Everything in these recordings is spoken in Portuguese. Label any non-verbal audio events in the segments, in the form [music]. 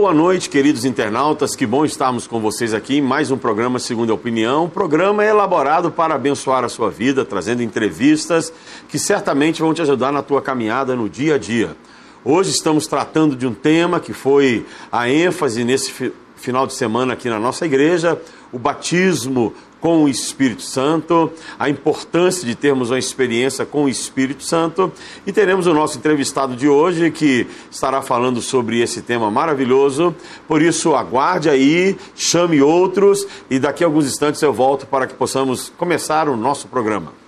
Boa noite, queridos internautas. Que bom estarmos com vocês aqui em mais um programa Segunda Opinião. O programa elaborado para abençoar a sua vida, trazendo entrevistas que certamente vão te ajudar na tua caminhada no dia a dia. Hoje estamos tratando de um tema que foi a ênfase nesse final de semana aqui na nossa igreja, o batismo com o Espírito Santo, a importância de termos uma experiência com o Espírito Santo. E teremos o nosso entrevistado de hoje que estará falando sobre esse tema maravilhoso. Por isso, aguarde aí, chame outros e daqui a alguns instantes eu volto para que possamos começar o nosso programa.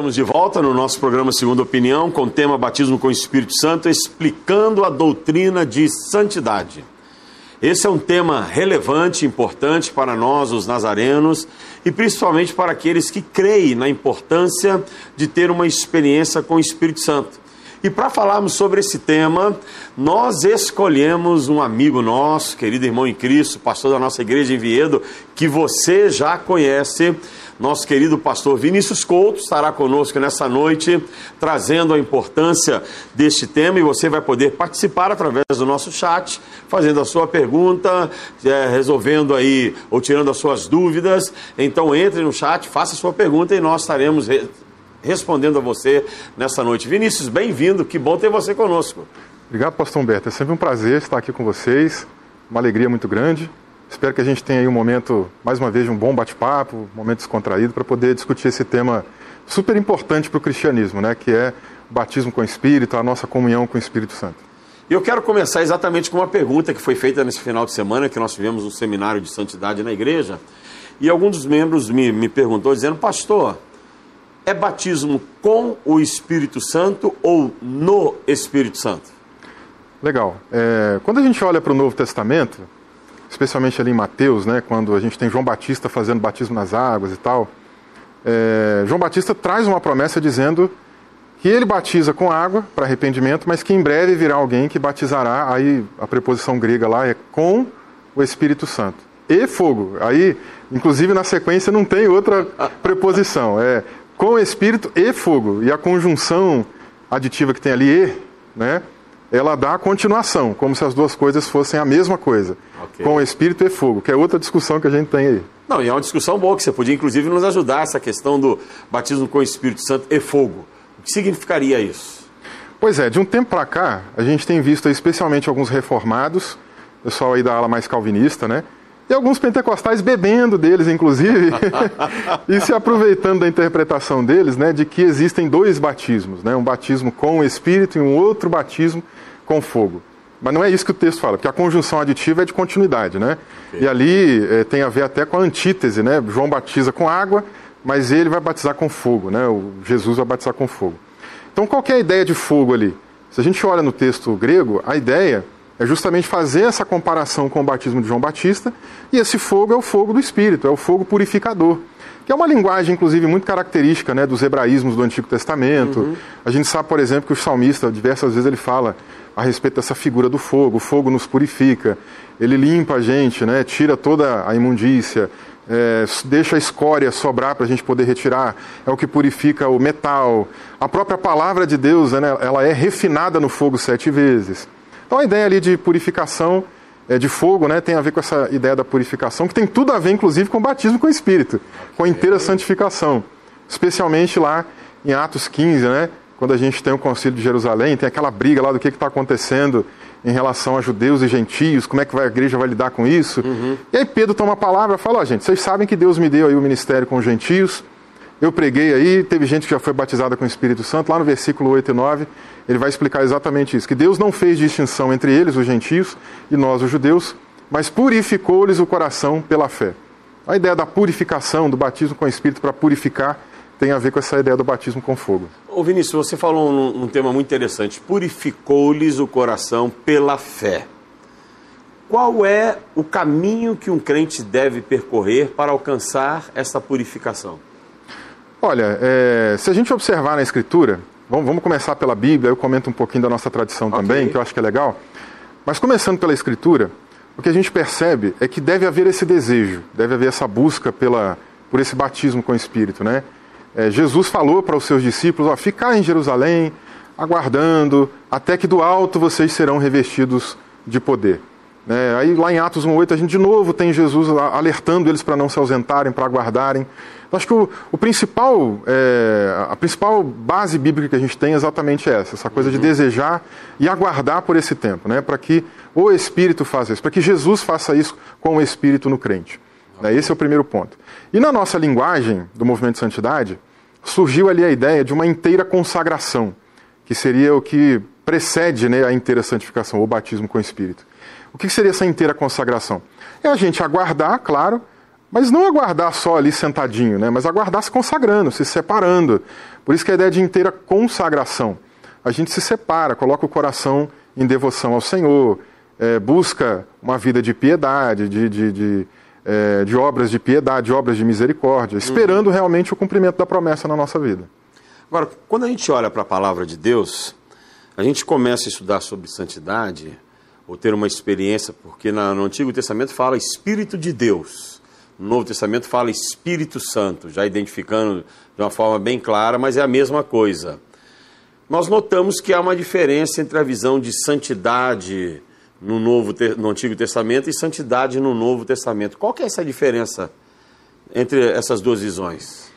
Estamos de volta no nosso programa Segunda Opinião com o tema Batismo com o Espírito Santo, explicando a doutrina de santidade. Esse é um tema relevante, importante para nós, os nazarenos, e principalmente para aqueles que creem na importância de ter uma experiência com o Espírito Santo. E para falarmos sobre esse tema, nós escolhemos um amigo nosso, querido irmão em Cristo, pastor da nossa igreja em Viedo, que você já conhece nosso querido pastor Vinícius Couto estará conosco nessa noite, trazendo a importância deste tema e você vai poder participar através do nosso chat, fazendo a sua pergunta, é, resolvendo aí ou tirando as suas dúvidas. Então entre no chat, faça a sua pergunta e nós estaremos re respondendo a você nessa noite. Vinícius, bem-vindo, que bom ter você conosco. Obrigado, pastor Humberto. É sempre um prazer estar aqui com vocês, uma alegria muito grande. Espero que a gente tenha aí um momento, mais uma vez, um bom bate-papo, um momento descontraído, para poder discutir esse tema super importante para o cristianismo, né? que é o batismo com o Espírito, a nossa comunhão com o Espírito Santo. E eu quero começar exatamente com uma pergunta que foi feita nesse final de semana, que nós tivemos um seminário de santidade na igreja, e algum dos membros me, me perguntou, dizendo, pastor, é batismo com o Espírito Santo ou no Espírito Santo? Legal. É, quando a gente olha para o Novo Testamento, especialmente ali em Mateus, né, quando a gente tem João Batista fazendo batismo nas águas e tal, é, João Batista traz uma promessa dizendo que ele batiza com água para arrependimento, mas que em breve virá alguém que batizará, aí a preposição grega lá é com o Espírito Santo e fogo. Aí, inclusive na sequência não tem outra preposição, é com o Espírito e fogo. E a conjunção aditiva que tem ali e, né, ela dá a continuação, como se as duas coisas fossem a mesma coisa, okay. com espírito e fogo, que é outra discussão que a gente tem aí. Não, e é uma discussão boa que você podia inclusive nos ajudar essa questão do batismo com Espírito Santo e fogo. O que significaria isso? Pois é, de um tempo para cá, a gente tem visto especialmente alguns reformados, pessoal aí da ala mais calvinista, né? E alguns pentecostais bebendo deles, inclusive, [laughs] e se aproveitando da interpretação deles, né, de que existem dois batismos, né, um batismo com o Espírito e um outro batismo com fogo. Mas não é isso que o texto fala, porque a conjunção aditiva é de continuidade, né? Okay. E ali é, tem a ver até com a antítese, né? João batiza com água, mas ele vai batizar com fogo, né? O Jesus vai batizar com fogo. Então, qual é a ideia de fogo ali? Se a gente olha no texto grego, a ideia é justamente fazer essa comparação com o batismo de João Batista, e esse fogo é o fogo do Espírito, é o fogo purificador que é uma linguagem, inclusive, muito característica né, dos hebraísmos do Antigo Testamento. Uhum. A gente sabe, por exemplo, que o salmista, diversas vezes, ele fala a respeito dessa figura do fogo. O fogo nos purifica, ele limpa a gente, né, tira toda a imundícia, é, deixa a escória sobrar para a gente poder retirar, é o que purifica o metal. A própria palavra de Deus, né, ela é refinada no fogo sete vezes. Então a ideia ali de purificação é, de fogo, né, tem a ver com essa ideia da purificação, que tem tudo a ver, inclusive, com o batismo com o Espírito, com a inteira santificação. Especialmente lá em Atos 15, né, quando a gente tem o Concílio de Jerusalém, tem aquela briga lá do que está acontecendo em relação a judeus e gentios, como é que a igreja vai lidar com isso. Uhum. E aí Pedro toma a palavra e fala, ó, oh, gente, vocês sabem que Deus me deu aí o ministério com os gentios, eu preguei aí, teve gente que já foi batizada com o Espírito Santo, lá no versículo 8 e 9, ele vai explicar exatamente isso: que Deus não fez distinção entre eles, os gentios, e nós, os judeus, mas purificou-lhes o coração pela fé. A ideia da purificação, do batismo com o Espírito para purificar, tem a ver com essa ideia do batismo com fogo. Ô Vinícius, você falou um, um tema muito interessante. Purificou-lhes o coração pela fé. Qual é o caminho que um crente deve percorrer para alcançar essa purificação? Olha, é, se a gente observar na Escritura, vamos, vamos, começar pela Bíblia, eu comento um pouquinho da nossa tradição okay. também, que eu acho que é legal. Mas começando pela Escritura, o que a gente percebe é que deve haver esse desejo, deve haver essa busca pela, por esse batismo com o Espírito, né? É, Jesus falou para os seus discípulos, ó, ficar em Jerusalém, aguardando, até que do alto vocês serão revestidos de poder. É, aí lá em Atos 1,8 a gente de novo tem Jesus alertando eles para não se ausentarem, para aguardarem. Eu acho que o, o principal, é, a principal base bíblica que a gente tem é exatamente essa, essa coisa uhum. de desejar e aguardar por esse tempo, né, para que o Espírito faça isso, para que Jesus faça isso com o Espírito no crente. Né, esse é o primeiro ponto. E na nossa linguagem do movimento de santidade, surgiu ali a ideia de uma inteira consagração, que seria o que precede né, a inteira santificação, o batismo com o Espírito. O que seria essa inteira consagração? É a gente aguardar, claro, mas não aguardar só ali sentadinho, né? mas aguardar se consagrando, se separando. Por isso que a ideia de inteira consagração. A gente se separa, coloca o coração em devoção ao Senhor, é, busca uma vida de piedade, de, de, de, é, de, obras de piedade, de obras de misericórdia, esperando uhum. realmente o cumprimento da promessa na nossa vida. Agora, quando a gente olha para a palavra de Deus, a gente começa a estudar sobre santidade, ou ter uma experiência, porque no Antigo Testamento fala Espírito de Deus, no Novo Testamento fala Espírito Santo, já identificando de uma forma bem clara, mas é a mesma coisa. Nós notamos que há uma diferença entre a visão de santidade no, Novo, no Antigo Testamento e santidade no Novo Testamento. Qual que é essa diferença entre essas duas visões?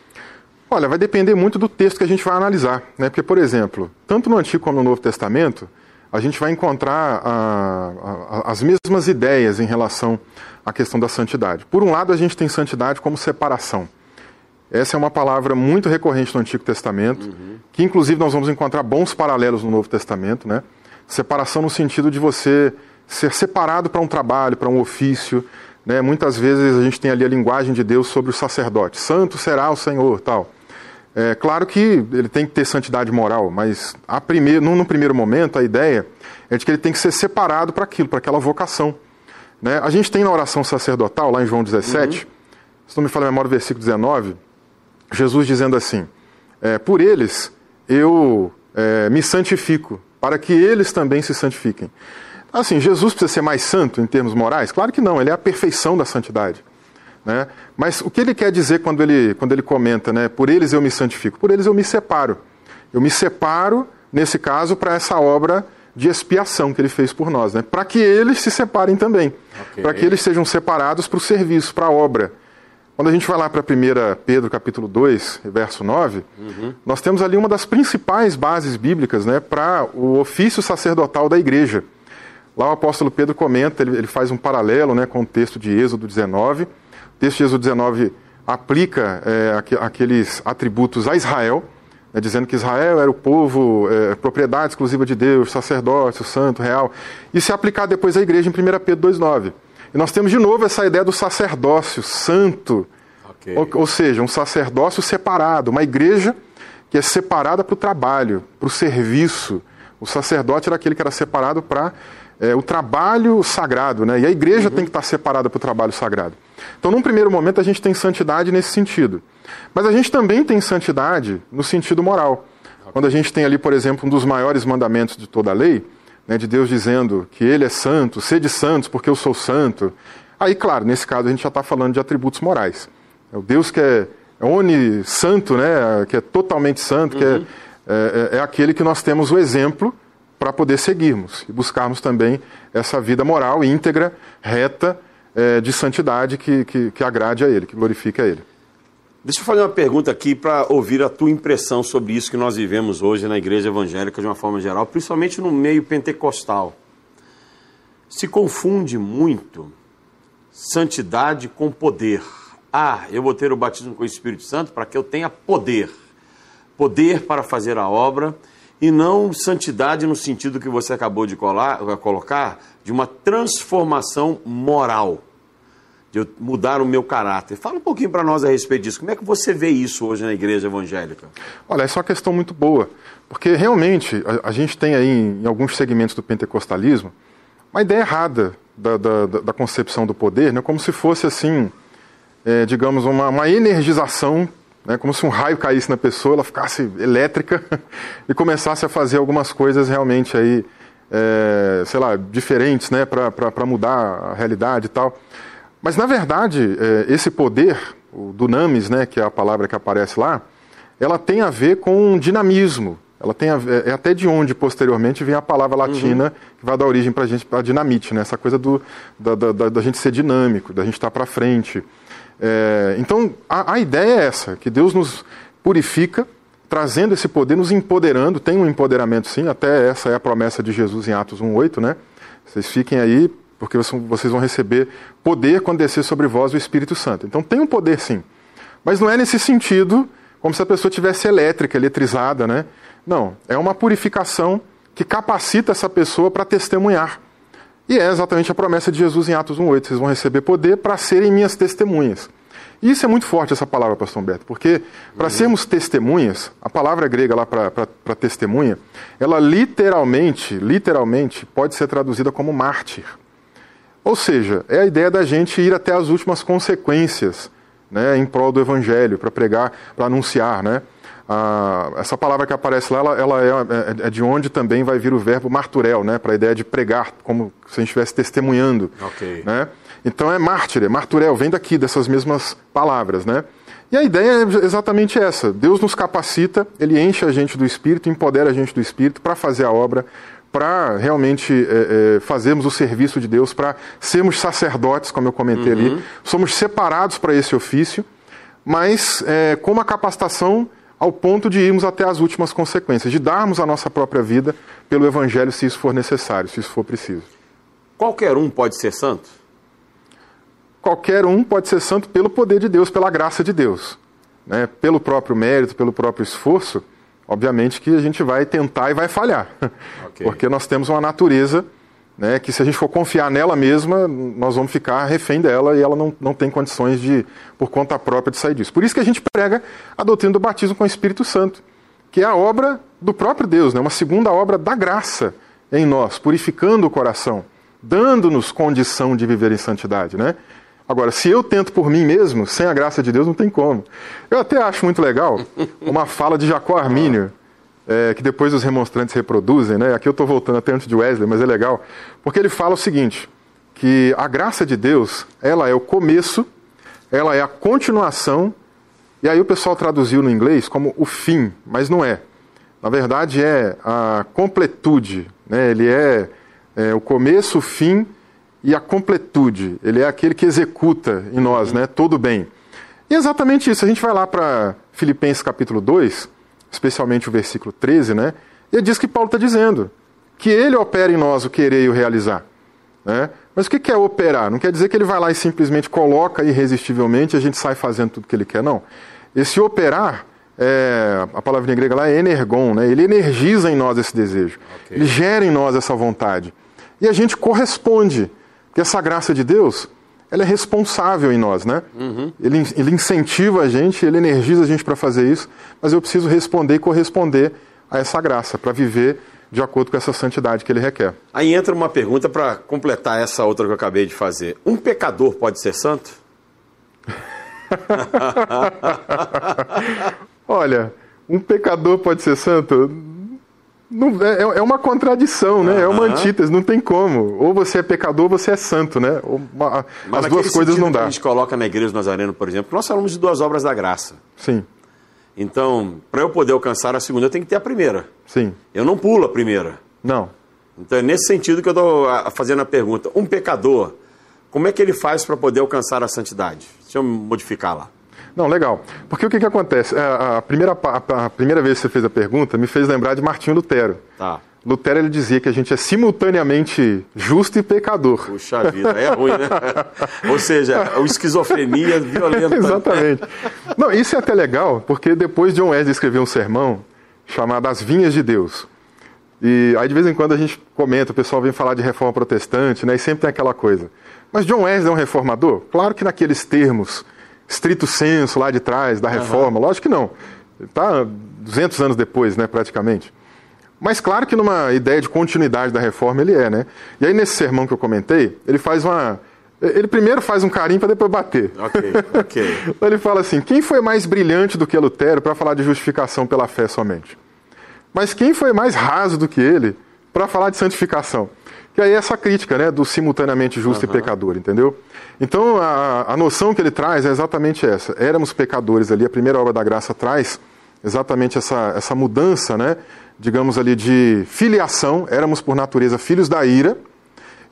Olha, vai depender muito do texto que a gente vai analisar. Né? Porque, por exemplo, tanto no Antigo como no Novo Testamento, a gente vai encontrar a, a, as mesmas ideias em relação à questão da santidade. Por um lado, a gente tem santidade como separação. Essa é uma palavra muito recorrente no Antigo Testamento, uhum. que inclusive nós vamos encontrar bons paralelos no Novo Testamento, né? Separação no sentido de você ser separado para um trabalho, para um ofício, né? Muitas vezes a gente tem ali a linguagem de Deus sobre o sacerdote. Santo será o Senhor, tal. É claro que ele tem que ter santidade moral, mas a no, no primeiro momento a ideia é de que ele tem que ser separado para aquilo, para aquela vocação. Né? A gente tem na oração sacerdotal, lá em João 17, uhum. se não me fala a memória, versículo 19, Jesus dizendo assim: é, Por eles eu é, me santifico, para que eles também se santifiquem. Assim, Jesus precisa ser mais santo em termos morais? Claro que não, ele é a perfeição da santidade. Né? Mas o que ele quer dizer quando ele, quando ele comenta, né? por eles eu me santifico? Por eles eu me separo. Eu me separo, nesse caso, para essa obra de expiação que ele fez por nós, né? para que eles se separem também, okay. para que eles sejam separados para o serviço, para a obra. Quando a gente vai lá para 1 Pedro capítulo 2, verso 9, uhum. nós temos ali uma das principais bases bíblicas né, para o ofício sacerdotal da igreja. Lá o apóstolo Pedro comenta, ele, ele faz um paralelo né, com o texto de Êxodo 19, texto de Êxodo 19 aplica é, aqueles atributos a Israel, né, dizendo que Israel era o povo, é, propriedade exclusiva de Deus, sacerdócio, santo, real, e se aplicar depois à igreja em 1 Pedro 2,9. E nós temos de novo essa ideia do sacerdócio santo, okay. ou, ou seja, um sacerdócio separado, uma igreja que é separada para o trabalho, para o serviço. O sacerdote era aquele que era separado para é, o trabalho sagrado, né? E a igreja uhum. tem que estar separada para o trabalho sagrado. Então, num primeiro momento, a gente tem santidade nesse sentido. Mas a gente também tem santidade no sentido moral. Quando a gente tem ali, por exemplo, um dos maiores mandamentos de toda a lei, né, de Deus dizendo que Ele é santo, sede santos porque eu sou santo. Aí, claro, nesse caso a gente já está falando de atributos morais. É o Deus que é, é oni-santo, né, que é totalmente santo, uhum. que é, uhum. é, é, é aquele que nós temos o exemplo para poder seguirmos e buscarmos também essa vida moral íntegra, reta, é, de santidade que, que, que agrade a Ele, que glorifique a Ele. Deixa eu fazer uma pergunta aqui para ouvir a tua impressão sobre isso que nós vivemos hoje na igreja evangélica de uma forma geral, principalmente no meio pentecostal. Se confunde muito santidade com poder. Ah, eu vou ter o batismo com o Espírito Santo para que eu tenha poder. Poder para fazer a obra e não santidade no sentido que você acabou de colar, colocar, de uma transformação moral. de eu mudar o meu caráter. Fala um pouquinho para nós a respeito disso. Como é que você vê isso hoje na igreja evangélica? Olha, essa é uma questão muito boa, porque realmente a, a gente tem aí em, alguns segmentos do pentecostalismo uma ideia errada da, da, da concepção do poder, né? como se fosse assim, é, digamos, uma, uma energização né, como se um raio caísse na pessoa, ela ficasse elétrica [laughs] e começasse a fazer algumas coisas realmente aí, é, sei lá, diferentes, né, para mudar a realidade e tal. Mas, na verdade, é, esse poder, o dunamis, né, que é a palavra que aparece lá, ela tem a ver com dinamismo. Ela tem a, é, até de onde, posteriormente, vem a palavra latina uhum. que vai dar origem para a gente, para dinamite, né? essa coisa do, da, da, da, gente ser dinâmico, da gente estar para frente. É, então, a, a ideia é essa, que Deus nos purifica, trazendo esse poder, nos empoderando, tem um empoderamento sim, até essa é a promessa de Jesus em Atos 1,8, né? Vocês fiquem aí porque vocês vão receber poder quando descer sobre vós o Espírito Santo. Então tem um poder sim. Mas não é nesse sentido como se a pessoa tivesse elétrica, eletrizada, né? Não, é uma purificação que capacita essa pessoa para testemunhar. E é exatamente a promessa de Jesus em Atos 1:8, vocês vão receber poder para serem minhas testemunhas. Isso é muito forte essa palavra, pastor Humberto, porque para uhum. sermos testemunhas, a palavra grega lá para testemunha, ela literalmente, literalmente pode ser traduzida como mártir. Ou seja, é a ideia da gente ir até as últimas consequências né, em prol do evangelho, para pregar, para anunciar. Né? Ah, essa palavra que aparece lá, ela, ela é, é, é, de onde também vai vir o verbo marturel, né, para a ideia de pregar, como se a gente estivesse testemunhando. Okay. Né? Então é mártir, é marturel, vem daqui, dessas mesmas palavras. Né? E a ideia é exatamente essa: Deus nos capacita, Ele enche a gente do Espírito, empodera a gente do Espírito para fazer a obra, para realmente é, é, fazermos o serviço de Deus, para sermos sacerdotes, como eu comentei uhum. ali. Somos separados para esse ofício, mas é, com uma capacitação ao ponto de irmos até as últimas consequências, de darmos a nossa própria vida pelo Evangelho, se isso for necessário, se isso for preciso. Qualquer um pode ser santo? Qualquer um pode ser santo pelo poder de Deus, pela graça de Deus. Né? Pelo próprio mérito, pelo próprio esforço, obviamente que a gente vai tentar e vai falhar. [laughs] Okay. Porque nós temos uma natureza né, que se a gente for confiar nela mesma, nós vamos ficar refém dela e ela não, não tem condições de, por conta própria, de sair disso. Por isso que a gente prega a doutrina do batismo com o Espírito Santo, que é a obra do próprio Deus, né, uma segunda obra da graça em nós, purificando o coração, dando-nos condição de viver em santidade. Né? Agora, se eu tento por mim mesmo, sem a graça de Deus, não tem como. Eu até acho muito legal uma fala de Jacó Armínio, é, que depois os remonstrantes reproduzem, né? Aqui eu estou voltando até antes de Wesley, mas é legal, porque ele fala o seguinte: que a graça de Deus, ela é o começo, ela é a continuação, e aí o pessoal traduziu no inglês como o fim, mas não é. Na verdade é a completude, né? Ele é, é o começo, o fim e a completude. Ele é aquele que executa em nós, né, todo bem. E é exatamente isso. A gente vai lá para Filipenses capítulo 2, especialmente o versículo 13, né? E é diz que Paulo está dizendo que ele opera em nós o querer e o realizar. Né? Mas o que é operar? Não quer dizer que ele vai lá e simplesmente coloca irresistivelmente e a gente sai fazendo tudo que ele quer, não. Esse operar, é, a palavrinha grega lá é energon, né? ele energiza em nós esse desejo, okay. ele gera em nós essa vontade. E a gente corresponde. Porque essa graça de Deus, ela é responsável em nós, né? Uhum. Ele, ele incentiva a gente, ele energiza a gente para fazer isso, mas eu preciso responder e corresponder a essa graça, para viver de acordo com essa santidade que ele requer. Aí entra uma pergunta para completar essa outra que eu acabei de fazer. Um pecador pode ser santo? [laughs] Olha, um pecador pode ser santo? Não, é, é uma contradição, né? Uhum. É uma antítese, não tem como. Ou você é pecador ou você é santo, né? Uma, as duas coisas não dá. a gente coloca na igreja do Nazareno, por exemplo, nós falamos de duas obras da graça. Sim. Então, para eu poder alcançar a segunda, eu tenho que ter a primeira. Sim. Eu não pulo a primeira. Não. Então, é nesse sentido que eu estou fazendo a pergunta. Um pecador, como é que ele faz para poder alcançar a santidade? Deixa eu modificar lá. Não, legal. Porque o que, que acontece? É, a primeira, a, primeira vez que você fez a pergunta me fez lembrar de Martinho Lutero. Tá. Lutero ele dizia que a gente é simultaneamente justo e pecador. Puxa vida, é ruim, né? [laughs] Ou seja, o esquizofrenia violenta. Exatamente. Não, isso é até legal, porque depois John Wesley escreveu um sermão chamado As Vinhas de Deus. E aí de vez em quando a gente comenta, o pessoal vem falar de reforma protestante, né? E sempre tem aquela coisa. Mas John Wesley é um reformador? Claro que naqueles termos, estrito senso lá de trás da reforma, uhum. lógico que não. Está 200 anos depois, né, praticamente. Mas claro que numa ideia de continuidade da reforma ele é, né? E aí nesse sermão que eu comentei, ele faz uma ele primeiro faz um carinho para depois bater. Ok, ok. [laughs] Ele fala assim: quem foi mais brilhante do que Lutero para falar de justificação pela fé somente? Mas quem foi mais raso do que ele para falar de santificação? Que aí é essa crítica, né, do simultaneamente justo uhum. e pecador, entendeu? Então a, a noção que ele traz é exatamente essa. Éramos pecadores ali, a primeira obra da graça traz exatamente essa, essa mudança, né, digamos ali, de filiação. Éramos por natureza filhos da ira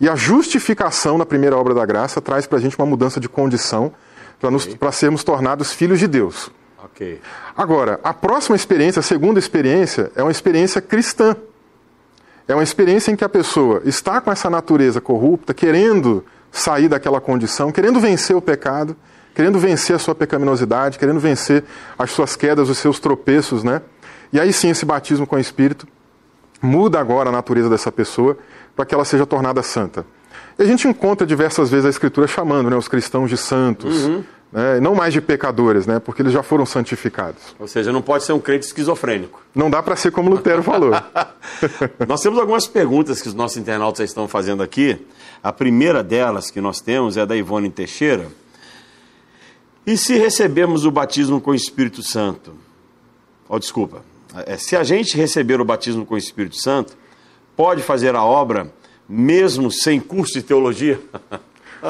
e a justificação na primeira obra da graça traz para a gente uma mudança de condição para okay. sermos tornados filhos de Deus. Okay. Agora, a próxima experiência, a segunda experiência, é uma experiência cristã. É uma experiência em que a pessoa está com essa natureza corrupta, querendo sair daquela condição, querendo vencer o pecado, querendo vencer a sua pecaminosidade, querendo vencer as suas quedas, os seus tropeços, né? E aí sim, esse batismo com o Espírito muda agora a natureza dessa pessoa para que ela seja tornada santa. E a gente encontra diversas vezes a Escritura chamando né, os cristãos de santos, uhum. Né, não mais de pecadores, né, porque eles já foram santificados. Ou seja, não pode ser um crente esquizofrênico. Não dá para ser como Lutero falou. [laughs] nós temos algumas perguntas que os nossos internautas estão fazendo aqui. A primeira delas que nós temos é da Ivone Teixeira. E se recebemos o batismo com o Espírito Santo? Oh, desculpa. É, se a gente receber o batismo com o Espírito Santo, pode fazer a obra mesmo sem curso de teologia?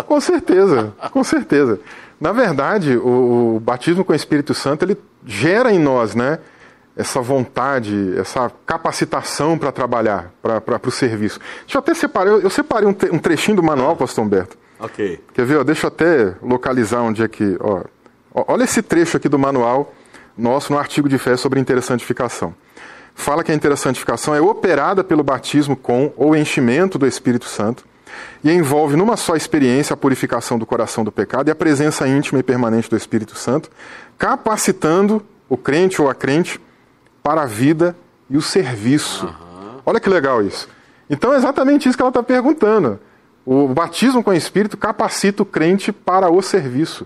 com certeza, com certeza. Na verdade, o, o, batismo com o Espírito Santo ele gera em nós, né, essa vontade, essa capacitação para trabalhar, para o serviço. Deixa eu até separar, eu, eu separei um, um, trechinho do manual, pastor Humberto. Ok. Quer ver? Ó, deixa eu até localizar onde é que. Ó, olha esse trecho aqui do manual nosso no artigo de fé sobre interessantificação fala que a interessantificação é operada pelo batismo com ou enchimento do Espírito Santo e envolve numa só experiência a purificação do coração do pecado e a presença íntima e permanente do Espírito Santo, capacitando o crente ou a crente para a vida e o serviço. Uhum. Olha que legal isso. Então é exatamente isso que ela está perguntando. O batismo com o Espírito capacita o crente para o serviço.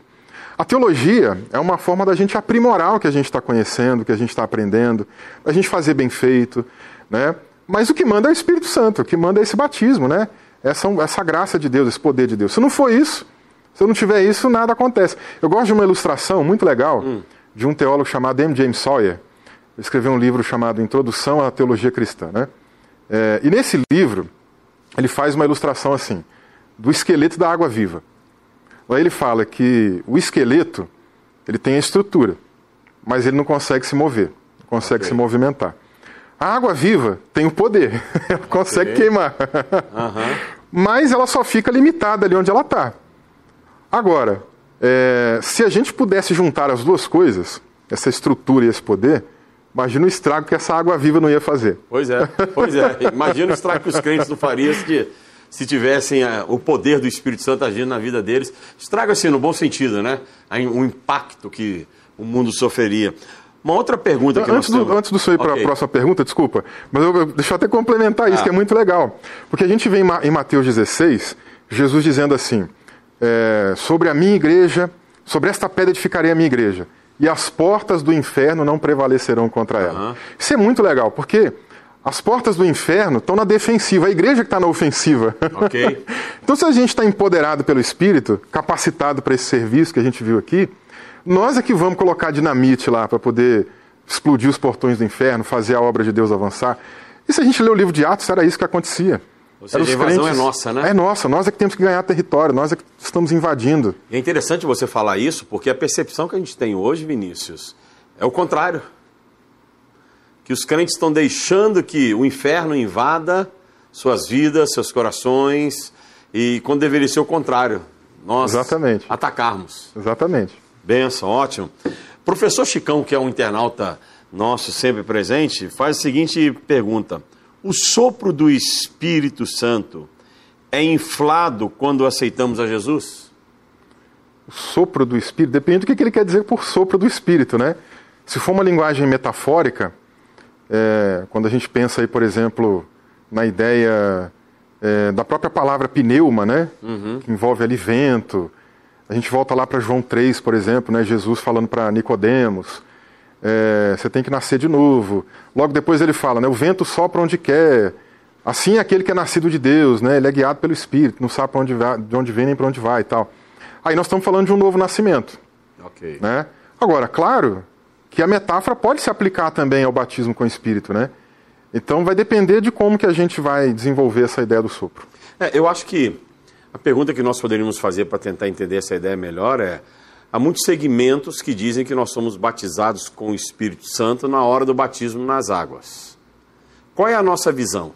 A teologia é uma forma da gente aprimorar o que a gente está conhecendo, o que a gente está aprendendo, a gente fazer bem feito, né? Mas o que manda é o Espírito Santo, o que manda é esse batismo, né? Essa, essa graça de Deus, esse poder de Deus. Se não for isso, se eu não tiver isso, nada acontece. Eu gosto de uma ilustração muito legal hum. de um teólogo chamado M. James Sawyer. Ele escreveu um livro chamado Introdução à Teologia Cristã, né? É, e nesse livro, ele faz uma ilustração assim, do esqueleto da água viva. Lá ele fala que o esqueleto ele tem a estrutura, mas ele não consegue se mover, não consegue okay. se movimentar. A água viva tem o poder, [laughs] ela okay. consegue queimar, uhum. mas ela só fica limitada ali onde ela está. Agora, é, se a gente pudesse juntar as duas coisas, essa estrutura e esse poder, imagina o estrago que essa água viva não ia fazer. Pois é, pois é. Imagina o estrago que os crentes não fariam se se tivessem a, eh, o poder do Espírito Santo agindo na vida deles. Estraga assim, no bom sentido, né? O impacto que o mundo sofreria. Uma outra pergunta que antes nós temos... do, Antes do senhor ir okay. para a próxima pergunta, desculpa, mas eu, deixa eu até complementar isso, ah. que é muito legal. Porque a gente vê em Mateus 16, Jesus dizendo assim, é, sobre a minha igreja, sobre esta pedra edificarei a minha igreja, e as portas do inferno não prevalecerão contra ela. Uhum. Isso é muito legal, porque as portas do inferno estão na defensiva, a igreja que está na ofensiva. Okay. [laughs] então, se a gente está empoderado pelo Espírito, capacitado para esse serviço que a gente viu aqui, nós é que vamos colocar dinamite lá para poder explodir os portões do inferno, fazer a obra de Deus avançar. E se a gente lê o livro de Atos, era isso que acontecia. Ou seja, a invasão crentes, é nossa, né? É nossa, nós é que temos que ganhar território, nós é que estamos invadindo. E é interessante você falar isso, porque a percepção que a gente tem hoje, Vinícius, é o contrário que os crentes estão deixando que o inferno invada suas vidas, seus corações, e quando deveria ser o contrário, nós Exatamente. atacarmos. Exatamente. Benção, ótimo. Professor Chicão, que é um internauta nosso sempre presente, faz a seguinte pergunta: O sopro do Espírito Santo é inflado quando aceitamos a Jesus? O sopro do Espírito, depende do que ele quer dizer por sopro do Espírito, né? Se for uma linguagem metafórica, É, quando a gente pensa aí, por exemplo, na ideia é, da própria palavra pneuma, né? Uhum. Que envolve ali vento. A gente volta lá para João 3, por exemplo, né? Jesus falando para Nicodemos. É, você tem que nascer de novo. Logo depois ele fala, né? O vento sopra onde quer. Assim é aquele que é nascido de Deus, né? Ele é guiado pelo Espírito, não sabe onde vai, de onde vem nem para onde vai e tal. Aí nós estamos falando de um novo nascimento. Ok. Né? Agora, claro que a metáfora pode se aplicar também ao batismo com o Espírito, né? Então vai depender de como que a gente vai desenvolver essa ideia do sopro. É, eu acho que a pergunta que nós poderíamos fazer para tentar entender essa ideia melhor é: há muitos segmentos que dizem que nós somos batizados com o Espírito Santo na hora do batismo nas águas. Qual é a nossa visão?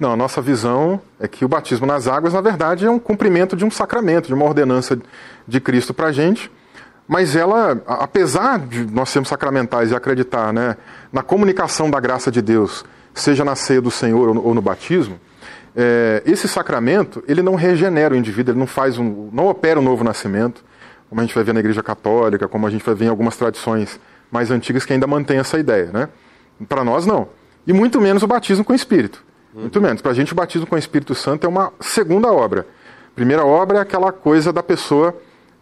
Não, a nossa visão é que o batismo nas águas, na verdade, é um cumprimento de um sacramento, de uma ordenança de Cristo para a gente mas ela, apesar de nós sermos sacramentais e acreditar né, na comunicação da graça de Deus, seja na ceia do Senhor ou no, ou no batismo, é, esse sacramento ele não regenera o indivíduo, ele não faz um, não opera um novo nascimento, como a gente vai ver na Igreja Católica, como a gente vai ver em algumas tradições mais antigas que ainda mantém essa ideia, né? Para nós não, e muito menos o batismo com o Espírito, muito menos. Para a gente o batismo com o Espírito Santo é uma segunda obra. A primeira obra é aquela coisa da pessoa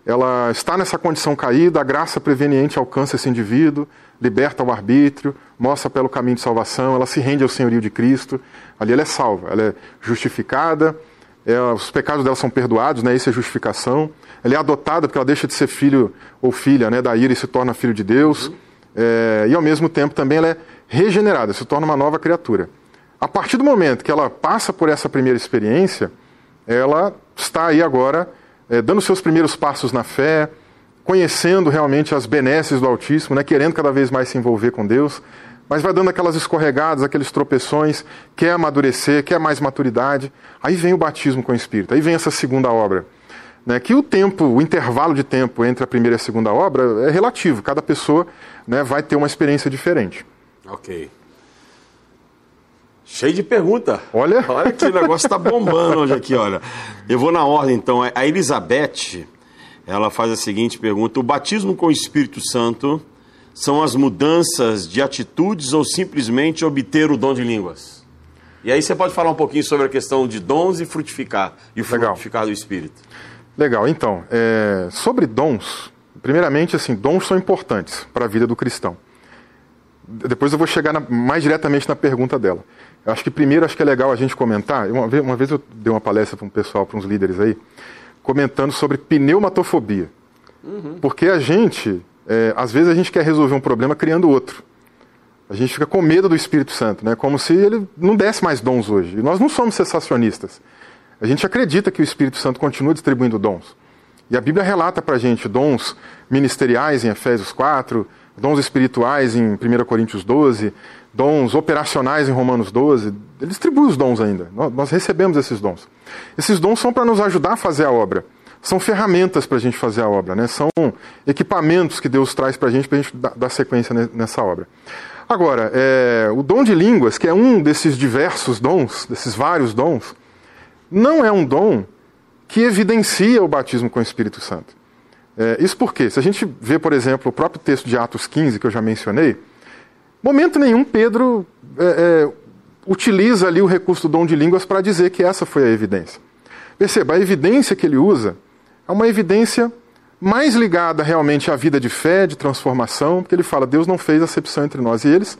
ela está nessa condição caída, a graça preveniente alcança esse indivíduo, liberta o arbítrio, mostra pelo caminho de salvação, ela se rende ao senhorio de Cristo, ali ela é salva, ela é justificada, é, os pecados dela são perdoados, né, isso é justificação, ela é adotada porque ela deixa de ser filho ou filha né, da ira e se torna filho de Deus, é, e ao mesmo tempo também ela é regenerada, se torna uma nova criatura. A partir do momento que ela passa por essa primeira experiência, ela está aí agora é, dando seus primeiros passos na fé, conhecendo realmente as benesses do Altíssimo, né, querendo cada vez mais se envolver com Deus, mas vai dando aquelas escorregadas, aqueles tropeções, quer amadurecer, quer mais maturidade. Aí vem o batismo com o Espírito, aí vem essa segunda obra. Né, que o tempo, o intervalo de tempo entre a primeira e a segunda obra é relativo, cada pessoa né, vai ter uma experiência diferente. Ok. Cheio de pergunta. Olha. Olha que o negócio está bombando hoje aqui, olha. Eu vou na ordem, então. A Elizabeth, ela faz a seguinte pergunta: O batismo com o Espírito Santo são as mudanças de atitudes ou simplesmente obter o dom de línguas? E aí você pode falar um pouquinho sobre a questão de dons e frutificar, e o Legal. frutificar do Espírito. Legal, então, é, sobre dons, primeiramente, assim, dons são importantes para a vida do cristão. Depois eu vou chegar na, mais diretamente na pergunta dela. Eu acho que primeiro acho que é legal a gente comentar. Uma vez, uma vez eu dei uma palestra para um pessoal, para uns líderes aí, comentando sobre pneumatofobia. Uhum. Porque a gente, é, às vezes a gente quer resolver um problema criando outro. A gente fica com medo do Espírito Santo, né? como se ele não desse mais dons hoje. E nós não somos sensacionistas. A gente acredita que o Espírito Santo continua distribuindo dons. E a Bíblia relata para a gente dons ministeriais em Efésios 4, dons espirituais em 1 Coríntios 12, dons operacionais em Romanos 12, ele distribui os dons ainda. Nós recebemos esses dons. Esses dons são para nos ajudar a fazer a obra. São ferramentas para a gente fazer a obra, né? são equipamentos que Deus traz para a gente, para a gente dar sequência nessa obra. Agora, é, o dom de línguas, que é um desses diversos dons, desses vários dons, não é um dom que evidencia o batismo com o Espírito Santo. É, isso porque, se a gente vê, por exemplo, o próprio texto de Atos 15, que eu já mencionei, Momento nenhum Pedro é, é, utiliza ali o recurso do dom de línguas para dizer que essa foi a evidência. Perceba, a evidência que ele usa é uma evidência mais ligada realmente à vida de fé, de transformação, porque ele fala: Deus não fez acepção entre nós e eles,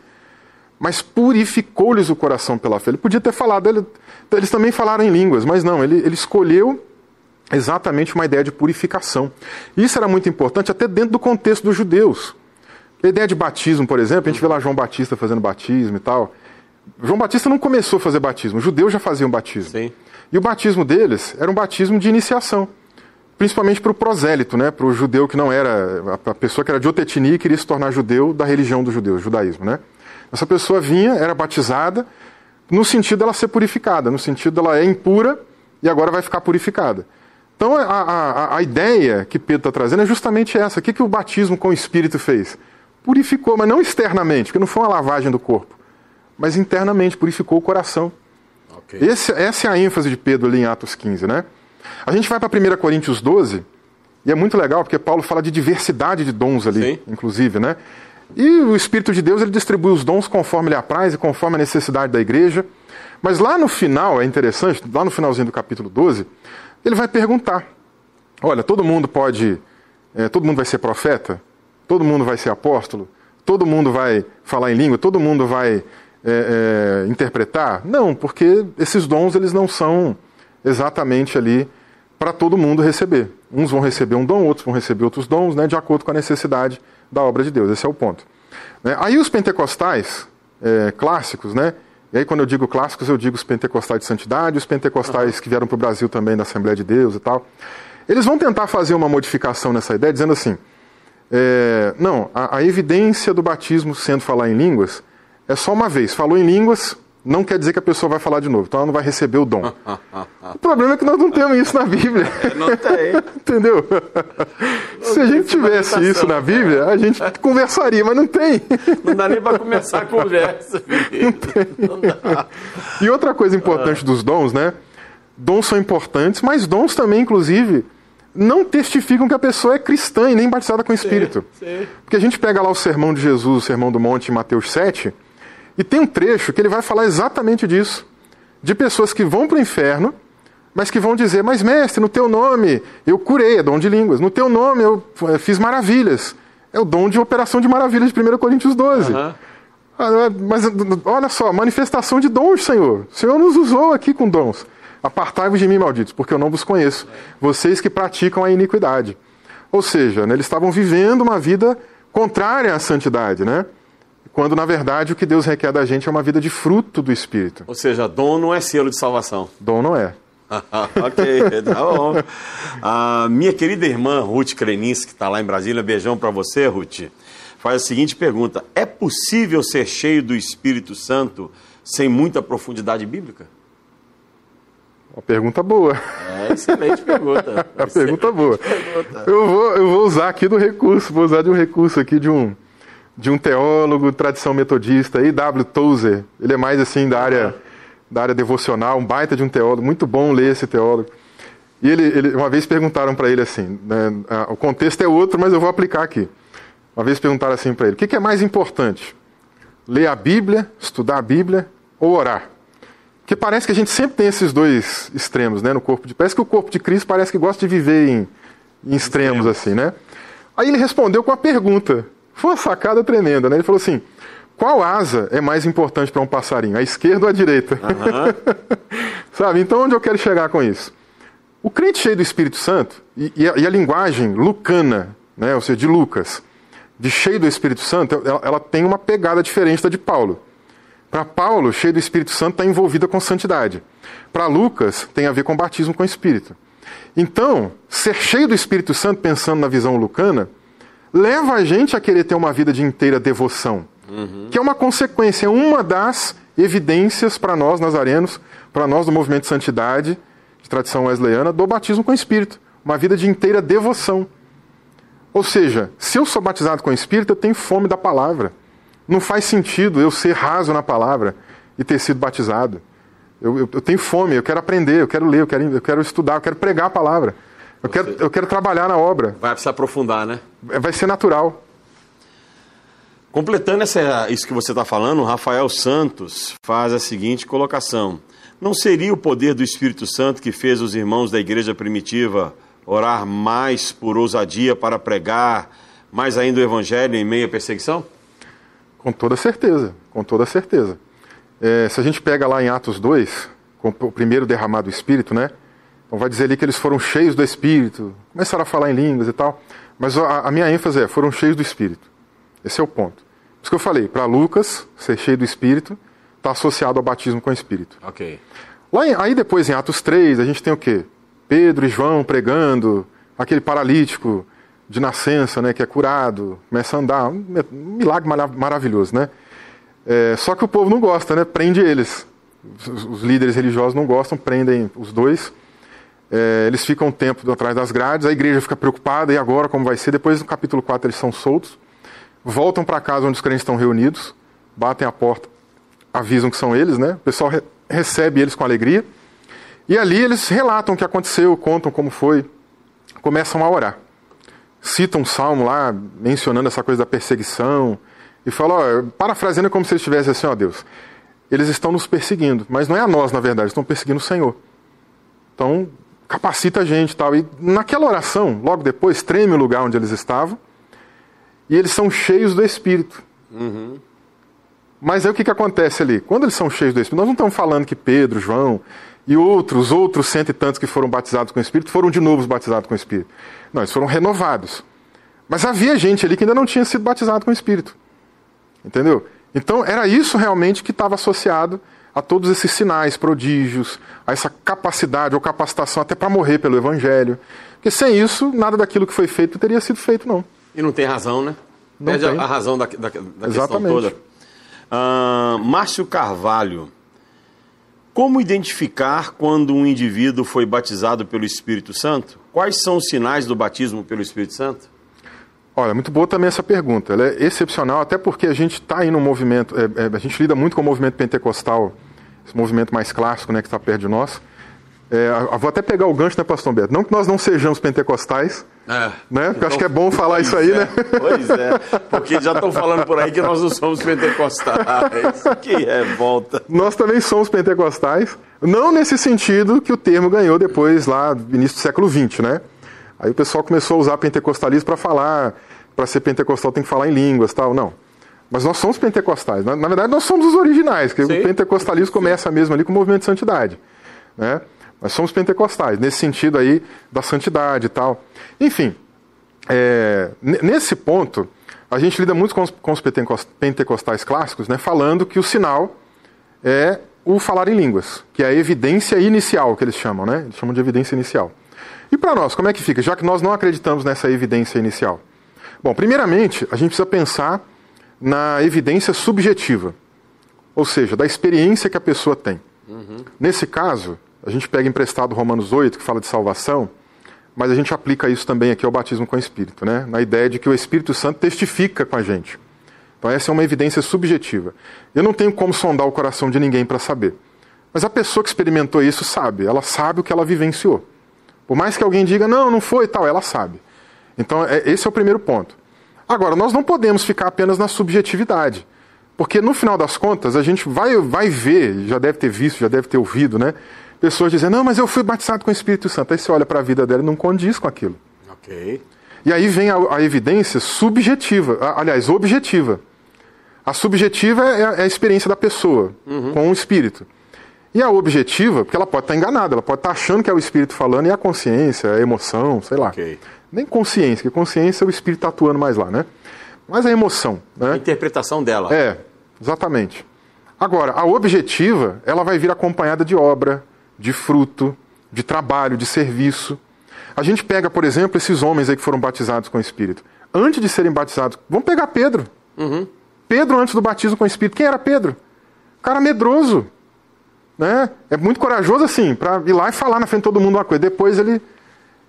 mas purificou-lhes o coração pela fé. Ele podia ter falado, ele, eles também falaram em línguas, mas não, ele, ele escolheu exatamente uma ideia de purificação. Isso era muito importante até dentro do contexto dos judeus. A ideia de batismo, por exemplo, a gente vê lá João Batista fazendo batismo e tal. João Batista não começou a fazer batismo, os judeus já faziam batismo. Sim. E o batismo deles era um batismo de iniciação, principalmente para o prosélito, né? para o judeu que não era, a pessoa que era de outra etnia e queria se tornar judeu da religião dos judeus, judaísmo. Né? Essa pessoa vinha, era batizada, no sentido dela ser purificada, no sentido dela é impura e agora vai ficar purificada. Então a, a, a ideia que Pedro está trazendo é justamente essa. O que, que o batismo com o Espírito fez? Purificou, mas não externamente, porque não foi uma lavagem do corpo, mas internamente, purificou o coração. Okay. Esse, essa é a ênfase de Pedro ali em Atos 15, né? A gente vai para 1 Coríntios 12, e é muito legal, porque Paulo fala de diversidade de dons ali, Sim. inclusive, né? E o Espírito de Deus ele distribui os dons conforme ele apraz e conforme a necessidade da igreja. Mas lá no final, é interessante, lá no finalzinho do capítulo 12, ele vai perguntar: olha, todo mundo pode, é, todo mundo vai ser profeta? Todo mundo vai ser apóstolo? Todo mundo vai falar em língua? Todo mundo vai é, é, interpretar? Não, porque esses dons eles não são exatamente ali para todo mundo receber. Uns vão receber um dom, outros vão receber outros dons, né, de acordo com a necessidade da obra de Deus. Esse é o ponto. Né? Aí os pentecostais é, clássicos, né? E aí quando eu digo clássicos, eu digo os pentecostais de santidade, os pentecostais uhum. que vieram para o Brasil também da Assembleia de Deus e tal. Eles vão tentar fazer uma modificação nessa ideia, dizendo assim: é, não, a, a evidência do batismo sendo falar em línguas é só uma vez. Falou em línguas, não quer dizer que a pessoa vai falar de novo, então ela não vai receber o dom. [laughs] o problema é que nós não temos isso na Bíblia. Não tem. [laughs] Entendeu? Não Se a gente tivesse isso na Bíblia, a gente conversaria, mas não tem. [laughs] Não dá nem para começar a conversa. Não tem. Não dá. E outra coisa importante ah. dos dons, né? Dons são importantes, mas dons também, inclusive, não testificam que a pessoa é cristã e nem batizada com o Espírito. Sim, sim. Porque a gente pega lá o sermão de Jesus, o sermão do monte, em Mateus 7 e tem um trecho que ele vai falar exatamente disso. De pessoas que vão para o inferno, mas que vão dizer: Mas, mestre, no teu nome eu curei, é dom de línguas. No teu nome eu eh, fiz maravilhas. É o dom de operação de maravilhas de 1 Coríntios 12. Uhum. Mas olha só, manifestação de dons, Senhor. O Senhor nos usou aqui com dons. Apartai-vos de mim, malditos, porque eu não vos conheço. Vocês que praticam a iniquidade. Ou seja, né, eles estavam vivendo uma vida contrária à santidade, né? quando na verdade o que Deus requer da gente é uma vida de fruto do Espírito. Ou seja, dom não é selo de salvação. Dom não é. [laughs] ok, tá bom. A minha querida irmã Ruth Krenis, que está lá em Brasília, beijão para você, Ruth, faz a seguinte pergunta: É possível ser cheio do Espírito Santo sem muita profundidade bíblica? Uma pergunta boa. É, excelente pergunta. [laughs] Uma pergunta boa. Pergunta. Eu, vou, eu vou usar aqui do recurso, vou usar de um recurso aqui de um de um teólogo, tradição metodista, E.W. Tozer. Ele é mais assim da área, da área devocional, um baita de um teólogo, muito bom ler esse teólogo. E ele, ele uma vez perguntaram para ele assim, né, o contexto é outro, mas eu vou aplicar aqui. Uma vez perguntaram assim para ele: o que, que é mais importante? Ler a Bíblia, estudar a Bíblia ou orar? Porque parece que a gente sempre tem esses dois extremos né, no corpo de. Parece que o corpo de Cristo parece que gosta de viver em, em extremos, assim, né? Aí ele respondeu com a pergunta: foi uma sacada tremenda, né? Ele falou assim: qual asa é mais importante para um passarinho, a esquerda ou a direita? Uhum. [laughs] Sabe? Então, onde eu quero chegar com isso? O crente cheio do Espírito Santo, e, e, a, e a, linguagem lucana, né, ou seja, de Lucas, de cheio do Espírito Santo, ela, ela tem uma pegada diferente da de Paulo. Para Paulo, cheio do Espírito Santo está envolvida com santidade. Para Lucas, tem a ver com batismo com o Espírito. Então, ser cheio do Espírito Santo, pensando na visão lucana, leva a gente a querer ter uma vida de inteira devoção, uhum. que é uma consequência, é uma das evidências para nós nazarenos, para nós do movimento de santidade, de tradição wesleyana, do batismo com o Espírito, uma vida de inteira devoção. Ou seja, se eu sou batizado com o Espírito, eu tenho fome da palavra. Não faz sentido eu ser raso na palavra e ter sido batizado. Eu, eu, eu tenho fome, eu quero aprender, eu quero ler, eu quero, eu quero estudar, eu quero pregar a palavra. Eu quero, eu quero trabalhar na obra. Vai se aprofundar, né? Vai ser natural. Completando essa, isso que você está falando, Rafael Santos faz a seguinte colocação: Não seria o poder do Espírito Santo que fez os irmãos da igreja primitiva orar mais por ousadia para pregar mais ainda o evangelho em meio à perseguição? Com toda certeza, com toda certeza. É, se a gente pega lá em Atos 2, com o primeiro derramado do Espírito, né? Então vai dizer ali que eles foram cheios do Espírito, começaram a falar em línguas e tal. Mas a, a minha ênfase é, foram cheios do Espírito. Esse é o ponto. Por isso que eu falei, para Lucas, ser cheio do Espírito, está associado ao batismo com o Espírito. Ok. Lá em, aí depois, em Atos 3, a gente tem o quê? Pedro e João pregando, aquele paralítico de nascença, né, que é curado, começa a andar, um milagre maravilhoso, né? É, só que o povo não gosta, né? Prende eles. Os, os líderes religiosos não gostam, prendem os dois. É, eles ficam um tempo atrás das grades, a igreja fica preocupada, e agora como vai ser? Depois, no capítulo 4, eles são soltos, voltam para casa onde os crentes estão reunidos, batem a porta, avisam que são eles, né? O pessoal re recebe eles com alegria, e ali eles relatam o que aconteceu, contam como foi, começam a orar. Citam um salmo lá, mencionando essa coisa da perseguição, e fala, ó, parafraseando é como se eles estivessem assim, ó Deus, eles estão nos perseguindo, mas não é a nós, na verdade, estão perseguindo o Senhor. Então, capacita a gente tal. E naquela oração, logo depois, treme o lugar onde eles estavam, e eles são cheios do Espírito. Uhum. Mas aí o que, que acontece ali? Quando eles são cheios do Espírito, nós não estamos falando que Pedro, João e outros, outros cento e tantos que foram batizados com o Espírito, foram de novo batizados com o Espírito. Não, eles foram renovados. Mas havia gente ali que ainda não tinha sido batizado com o Espírito. Entendeu? Então era isso realmente que estava associado a todos esses sinais, prodígios, a essa capacidade ou capacitação até para morrer pelo Evangelho. Porque sem isso, nada daquilo que foi feito teria sido feito, não. E não tem razão, né? Não Perde tem. a razão da, da, da questão toda. Uh, Márcio Carvalho. Como identificar quando um indivíduo foi batizado pelo Espírito Santo? Quais são os sinais do batismo pelo Espírito Santo? Olha, muito boa também essa pergunta. Ela é excepcional, até porque a gente está aí no movimento, é, é, a gente lida muito com o movimento pentecostal, esse movimento mais clássico, né, que está perto de nós. É, vou até pegar o gancho, né, Pastor Beto? Não que nós não sejamos pentecostais, é, né? Porque então, acho que é bom falar isso aí, é, né? Pois é, [laughs] porque já estão falando por aí que nós não somos pentecostais. [laughs] Que revolta. Nós também somos pentecostais, não nesse sentido que o termo ganhou depois, lá, no início do século XX, né? Aí o pessoal começou a usar pentecostalismo para falar, para ser pentecostal tem que falar em línguas tal. Não. Mas nós somos pentecostais. Na, na verdade, nós somos os originais, porque o pentecostalismo começa mesmo ali com o movimento de santidade. Né? Nós somos pentecostais, nesse sentido aí da santidade e tal. Enfim, é, nesse ponto, a gente lida muito com os, com os pentecostais clássicos, né, falando que o sinal é o falar em línguas, que é a evidência inicial, que eles chamam, né? Eles chamam de evidência inicial. E para nós, como é que fica, já que nós não acreditamos nessa evidência inicial? Bom, primeiramente, a gente precisa pensar na evidência subjetiva, ou seja, da experiência que a pessoa tem. Uhum. Nesse caso, a gente pega emprestado Romanos 8, que fala de salvação, mas a gente aplica isso também aqui ao batismo com o Espírito, né? na ideia de que o Espírito Santo testifica com a gente. Então, essa é uma evidência subjetiva. Eu não tenho como sondar o coração de ninguém para saber. Mas a pessoa que experimentou isso sabe, ela sabe o que ela vivenciou. Por mais que alguém diga, não, não foi tal, ela sabe. Então, é, esse é o primeiro ponto. Agora, nós não podemos ficar apenas na subjetividade. Porque no final das contas, a gente vai, vai ver, já deve ter visto, já deve ter ouvido, né? Pessoas dizendo, não, mas eu fui batizado com o Espírito Santo. Aí você olha para a vida dela e não condiz com aquilo. Ok. E aí vem a, a evidência subjetiva, a, aliás, objetiva. A subjetiva é a, é a experiência da pessoa uhum. com o Espírito. E a objetiva, porque ela pode estar enganada, ela pode estar achando que é o espírito falando e a consciência, a emoção, sei lá. Okay. Nem consciência, porque consciência é o espírito atuando mais lá, né? Mas a emoção. Né? A interpretação dela. É, exatamente. Agora, a objetiva, ela vai vir acompanhada de obra, de fruto, de trabalho, de serviço. A gente pega, por exemplo, esses homens aí que foram batizados com o Espírito. Antes de serem batizados, vamos pegar Pedro. Uhum. Pedro, antes do batismo com o Espírito, quem era Pedro? cara medroso né, é muito corajoso assim, para ir lá e falar na frente de todo mundo uma coisa. Depois ele,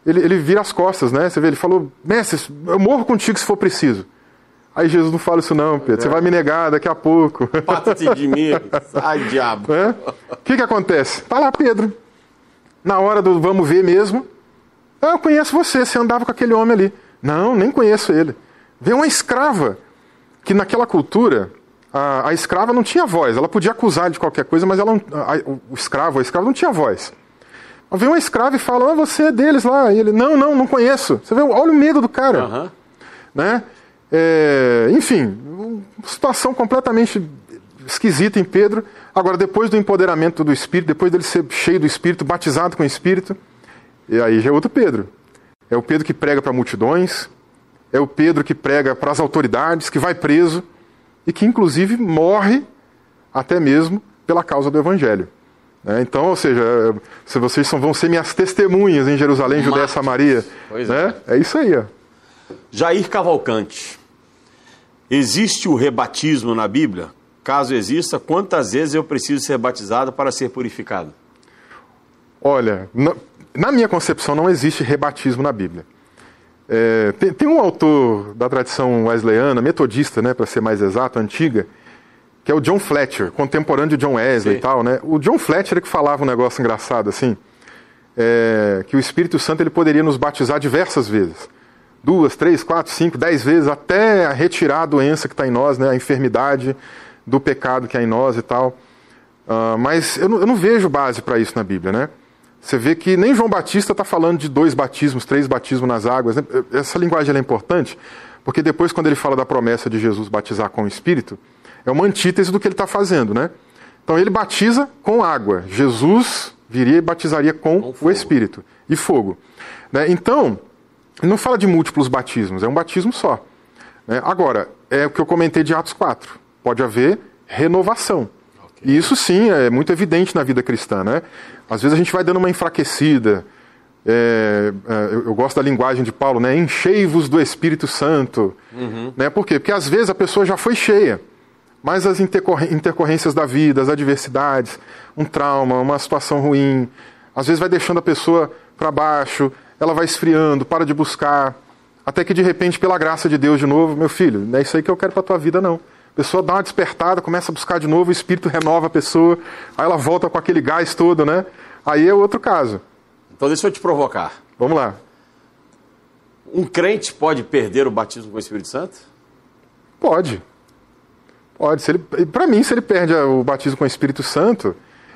ele, ele vira as costas, né? Você vê, ele falou, mestre, eu morro contigo se for preciso. Aí Jesus não fala isso não, Pedro. É. Você vai me negar daqui a pouco. [laughs] Pata-te de mim. Ai, diabo. É? O que, que acontece? Tá lá Pedro. Na hora do vamos ver mesmo. Ah, eu conheço você, você andava com aquele homem ali. Não, nem conheço ele. Vê uma escrava, que naquela cultura, a, a, escrava não tinha voz. Ela podia acusar de qualquer coisa, mas ela, a, o escravo, a escrava não tinha voz. Vem uma escrava e fala, ah, você é deles lá. E ele, não, não, não conheço. Você vê, olha o medo do cara. Uhum. Né? É, enfim, uma situação completamente esquisita em Pedro. Agora, depois do empoderamento do Espírito, depois dele ser cheio do Espírito, batizado com o Espírito, e aí já é outro Pedro. É o Pedro que prega para multidões, é o Pedro que prega para as autoridades, que vai preso e que inclusive morre até mesmo pela causa do Evangelho. Né? Então, ou seja, se vocês são, vão ser minhas testemunhas em Jerusalém, Judéia e Samaria. Pois né? é. é isso aí. Ó. Jair Cavalcante. Existe o rebatismo na Bíblia? Caso exista, quantas vezes eu preciso ser batizado para ser purificado? Olha, na, na minha concepção não existe rebatismo na Bíblia. É, tem, tem, um autor da tradição wesleyana, metodista, né, para ser mais exato, antiga, que é o John Fletcher, contemporâneo de John Wesley Sim. e tal. Né? O John Fletcher é que falava um negócio engraçado assim, é, que o Espírito Santo ele poderia nos batizar diversas vezes. Duas, três, quatro, cinco, dez vezes, até retirar a doença que está em nós, né, a enfermidade do pecado que há em nós e tal. Uh, mas eu não, eu não, vejo base para isso na Bíblia, né? Você vê que nem João Batista está falando de dois batismos, três batismos nas águas. Né? Essa linguagem é importante, porque depois, quando ele fala da promessa de Jesus batizar com o Espírito, é uma antítese do que ele está fazendo, né? Então ele batiza com água. Jesus viria e batizaria com, com o Espírito e fogo. Né? Então, não fala de múltiplos batismos, é um batismo só. Né? Agora, é o que eu comentei de Atos 4. Pode haver renovação. Okay. E isso sim é muito evidente na vida cristã. Né? Às vezes a gente vai dando uma enfraquecida. É, é, eu gosto da linguagem de Paulo, né? Enchei-vos do Espírito Santo. Uhum. Né? Por quê? Porque às vezes a pessoa já foi cheia, mas as intercorrências da vida, as adversidades, um trauma, uma situação ruim, às vezes vai deixando a pessoa para baixo, ela vai esfriando, para de buscar, até que de repente, pela graça de Deus de novo, meu filho, não é isso aí que eu quero para tua vida não. A pessoa dá uma despertada, começa a buscar de novo, o espírito renova a pessoa, aí ela volta com aquele gás todo, né? Aí é outro caso. Então deixa eu te provocar. Vamos lá. Um crente pode perder o batismo com o Espírito Santo? Pode. Pode. Para mim, se ele perde o batismo com o Espírito Santo,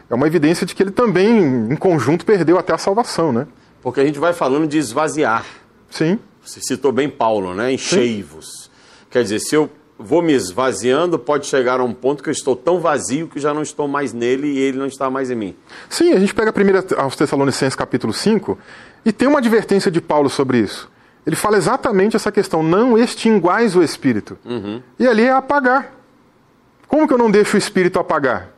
é uma evidência de que ele também, em conjunto, perdeu até a salvação, né? Porque a gente vai falando de esvaziar. Sim. Você citou bem Paulo, né? Enchei-vos. Quer dizer, se eu vou me esvaziando, pode chegar a um ponto que eu estou tão vazio que já não estou mais nele e ele não está mais em mim. Sim, a gente pega a primeira aos Tessalonicenses capítulo 5 e tem uma advertência de Paulo sobre isso. Ele fala exatamente essa questão, não extinguais o espírito. Uhum. E ali é apagar. Como que eu não deixo o espírito apagar?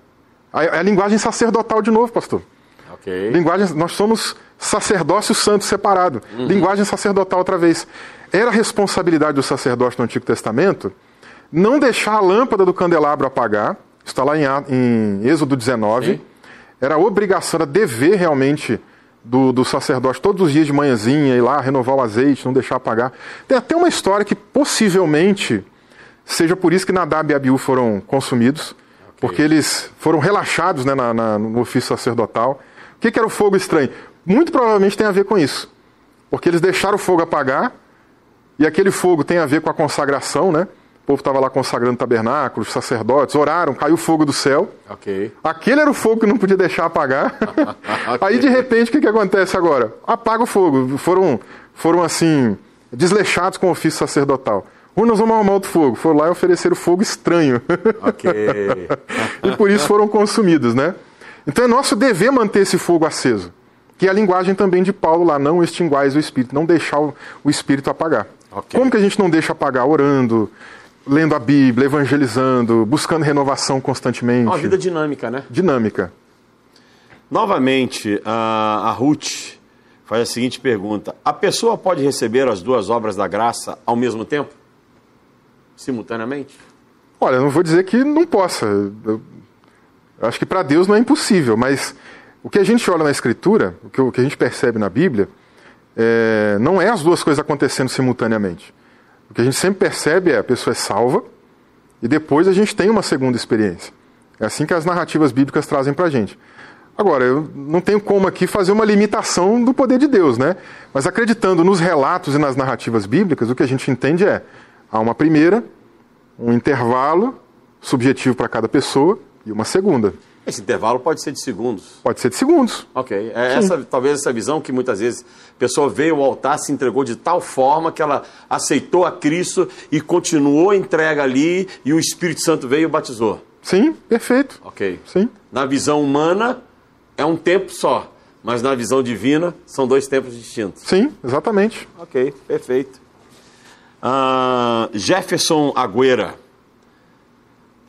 É a linguagem sacerdotal de novo, pastor. Okay. Linguagem, nós somos sacerdócio santo separado. Uhum. Linguagem sacerdotal outra vez. Era responsabilidade do sacerdote no Antigo Testamento não deixar a lâmpada do candelabro apagar, está lá em, em Êxodo 19, Sim. era obrigação, era dever realmente do, do, sacerdote todos os dias de manhãzinha ir lá renovar o azeite, não deixar apagar. Tem até uma história que possivelmente seja por isso que Nadab e Abiú foram consumidos, okay. porque eles foram relaxados né, na, na, no ofício sacerdotal. O que, que era o fogo estranho? Muito provavelmente tem a ver com isso, porque eles deixaram o fogo apagar, e aquele fogo tem a ver com a consagração, né? O povo estava lá consagrando tabernáculos, sacerdotes, oraram, caiu fogo do céu. Okay. Aquele era o fogo que não podia deixar apagar. [laughs] okay. Aí, de repente, o que, que acontece agora? Apaga o fogo. Foram, foram assim, desleixados com o ofício sacerdotal. Ou nós vamos arrumar outro fogo. Foram lá e ofereceram fogo estranho. [laughs] e por isso foram consumidos, né? Então é nosso dever manter esse fogo aceso. Que é a linguagem também de Paulo lá, não extinguais o espírito, não deixar o, o espírito apagar. Okay. Como que a gente não deixa apagar? Orando, lendo a Bíblia, evangelizando, buscando renovação constantemente. Uma vida dinâmica, né? Dinâmica. Novamente, a, Ruth faz a seguinte pergunta: A pessoa pode receber as duas obras da graça ao mesmo tempo? Simultaneamente? Olha, eu não vou dizer que não possa. Eu acho que para Deus não é impossível, mas o que a gente olha na Escritura, o que, o que a gente percebe na Bíblia, é, não é as duas coisas acontecendo simultaneamente. O que a gente sempre percebe é a pessoa é salva e depois a gente tem uma segunda experiência. É assim que as narrativas bíblicas trazem para a gente. Agora, eu não tenho como aqui fazer uma limitação do poder de Deus, né? Mas acreditando nos relatos e nas narrativas bíblicas, o que a gente entende é há uma primeira, um intervalo subjetivo para cada pessoa e uma segunda. Esse intervalo pode ser de segundos. Pode ser de segundos. Ok. É essa, talvez essa visão que muitas vezes a pessoa veio ao altar, se entregou de tal forma que ela aceitou a Cristo e continuou entrega ali e o Espírito Santo veio e batizou. Sim, perfeito. Ok. Sim. Na visão humana é um tempo só, mas na visão divina são dois tempos distintos. Sim, exatamente. Ok, perfeito. Uh, Jefferson Agüera.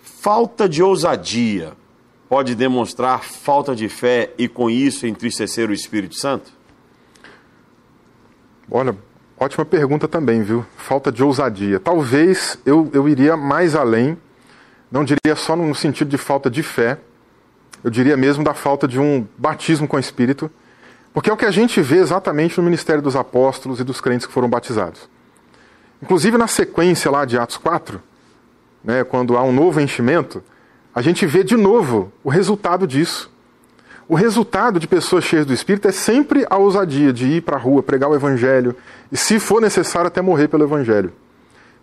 Falta de ousadia pode demonstrar falta de fé e com isso entristecer o Espírito Santo? Olha, ótima pergunta também, viu? Falta de ousadia. Talvez eu, eu iria mais além, não diria só no sentido de falta de fé, eu diria mesmo da falta de um batismo com o Espírito, porque é o que a gente vê exatamente no ministério dos apóstolos e dos crentes que foram batizados. Inclusive na sequência lá de Atos 4, né, quando há um novo enchimento, a gente vê de novo o resultado disso. o resultado de pessoas cheias do Espírito é sempre a ousadia de ir para a rua, pregar o Evangelho, e se for necessário, até morrer pelo Evangelho.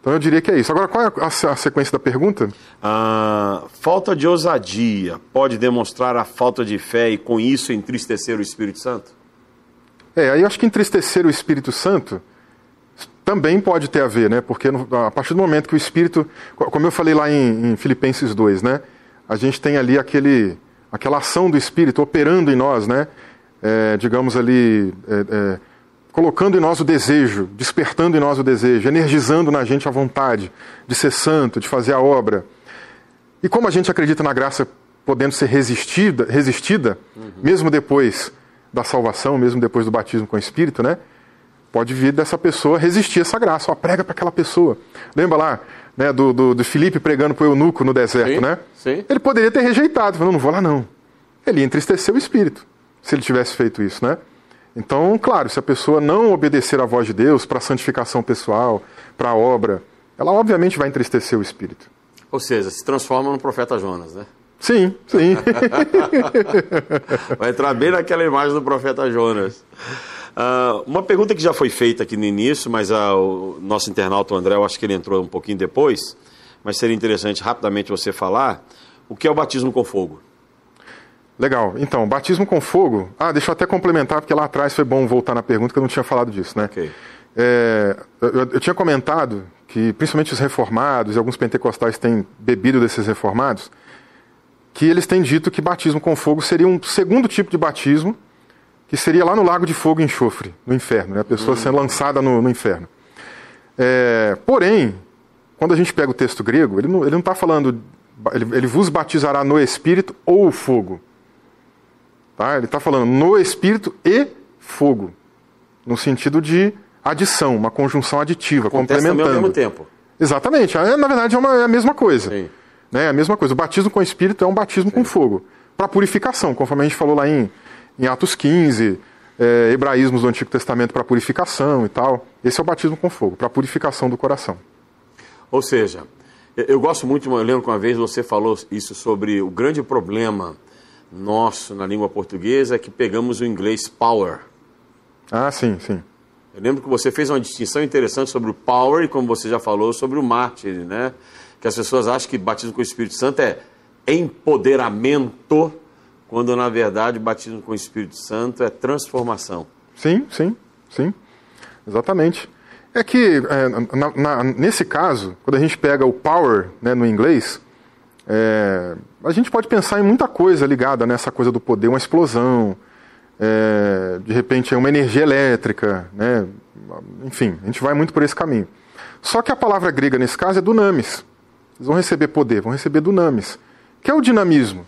Então eu diria que é isso. Agora, qual é a, a sequência da pergunta? Ah, falta de ousadia pode demonstrar a falta de fé e, com isso, entristecer o Espírito Santo? É, aí eu acho que entristecer o Espírito Santo também pode ter a ver, né? Porque a partir do momento que o Espírito, como eu falei lá em, em Filipenses 2, né? A gente tem ali aquele, aquela ação do Espírito operando em nós, né? É, digamos ali, é, é, colocando em nós o desejo, despertando em nós o desejo, energizando na gente a vontade de ser santo, de fazer a obra. E como a gente acredita na graça podendo ser resistida, resistida uhum. mesmo depois da salvação, mesmo depois do batismo com o Espírito, né? Pode vir dessa pessoa resistir a essa graça. Ó, prega para aquela pessoa. Lembra lá né, do, do, do Filipe pregando para o eunuco no deserto, sim, né? Sim. Ele poderia ter rejeitado, falando, não vou lá não. Ele entristeceu o espírito, se ele tivesse feito isso, né? Então, claro, se a pessoa não obedecer à voz de Deus para a santificação pessoal, para a obra, ela obviamente vai entristecer o espírito. Ou seja, se transforma no profeta Jonas, né? Sim, sim. [laughs] vai entrar bem naquela imagem do profeta Jonas. Uh, uma pergunta que já foi feita aqui no início, mas uh, o nosso internauta o André, eu acho que ele entrou um pouquinho depois, mas seria interessante rapidamente você falar o que é o batismo com fogo. Legal. Então, batismo com fogo. Ah, deixa eu até complementar, porque lá atrás foi bom voltar na pergunta, que eu não tinha falado disso, né? Okay. É, eu, eu, tinha comentado que, principalmente os reformados e alguns pentecostais têm bebido desses reformados, que eles têm dito que batismo com fogo seria um segundo tipo de batismo que seria lá no lago de fogo e enxofre, no inferno, né? a pessoa sendo lançada no, no inferno. É, porém, quando a gente pega o texto grego, ele não está falando, ele, ele, vos batizará no Espírito ou fogo. Tá? Ele está falando no Espírito e fogo, no sentido de adição, uma conjunção aditiva, Acontece complementando. ao mesmo tempo. Exatamente, é, na verdade é, uma, é a mesma coisa. Sim. Né? É a mesma coisa. O batismo com o Espírito é um batismo Sim. com fogo, para purificação, conforme a gente falou lá em em Atos 15, é, hebraísmos do Antigo Testamento para purificação e tal. Esse é o batismo com fogo, para purificação do coração. Ou seja, eu gosto muito, eu lembro que uma vez você falou isso sobre o grande problema nosso na língua portuguesa é que pegamos o inglês power. Ah, sim, sim. Eu lembro que você fez uma distinção interessante sobre o power e, como você já falou, sobre o mártir, né? Que as pessoas acham que batismo com o Espírito Santo é empoderamento quando na verdade o batismo com o Espírito Santo é transformação. Sim, sim, sim, exatamente. É que é, na, na, nesse caso, quando a gente pega o power né, no inglês, é, a gente pode pensar em muita coisa ligada nessa coisa do poder, uma explosão, é, de repente é uma energia elétrica, né? enfim, a gente vai muito por esse caminho. Só que a palavra grega nesse caso é dunamis. Eles vão receber poder, vão receber dunamis, que é o dinamismo.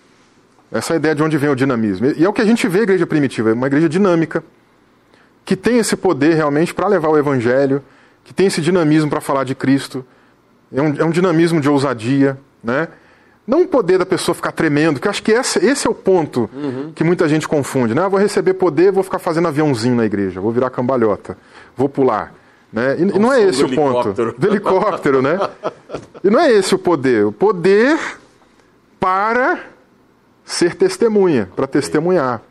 Essa ideia de onde vem o dinamismo. E é o que a gente vê a igreja primitiva, é uma igreja dinâmica, que tem esse poder realmente para levar o evangelho, que tem esse dinamismo para falar de Cristo. É um, é um, dinamismo de ousadia, né? Não o poder da pessoa ficar tremendo, que acho que esse, esse é o ponto uhum. que muita gente confunde. Né? Ah, vou receber poder, vou ficar fazendo aviãozinho na igreja, vou virar cambalhota, vou pular. Né? E, e não é esse o ponto. Do helicóptero, né? [laughs] E não é esse o poder. O poder para ser testemunha, para testemunhar.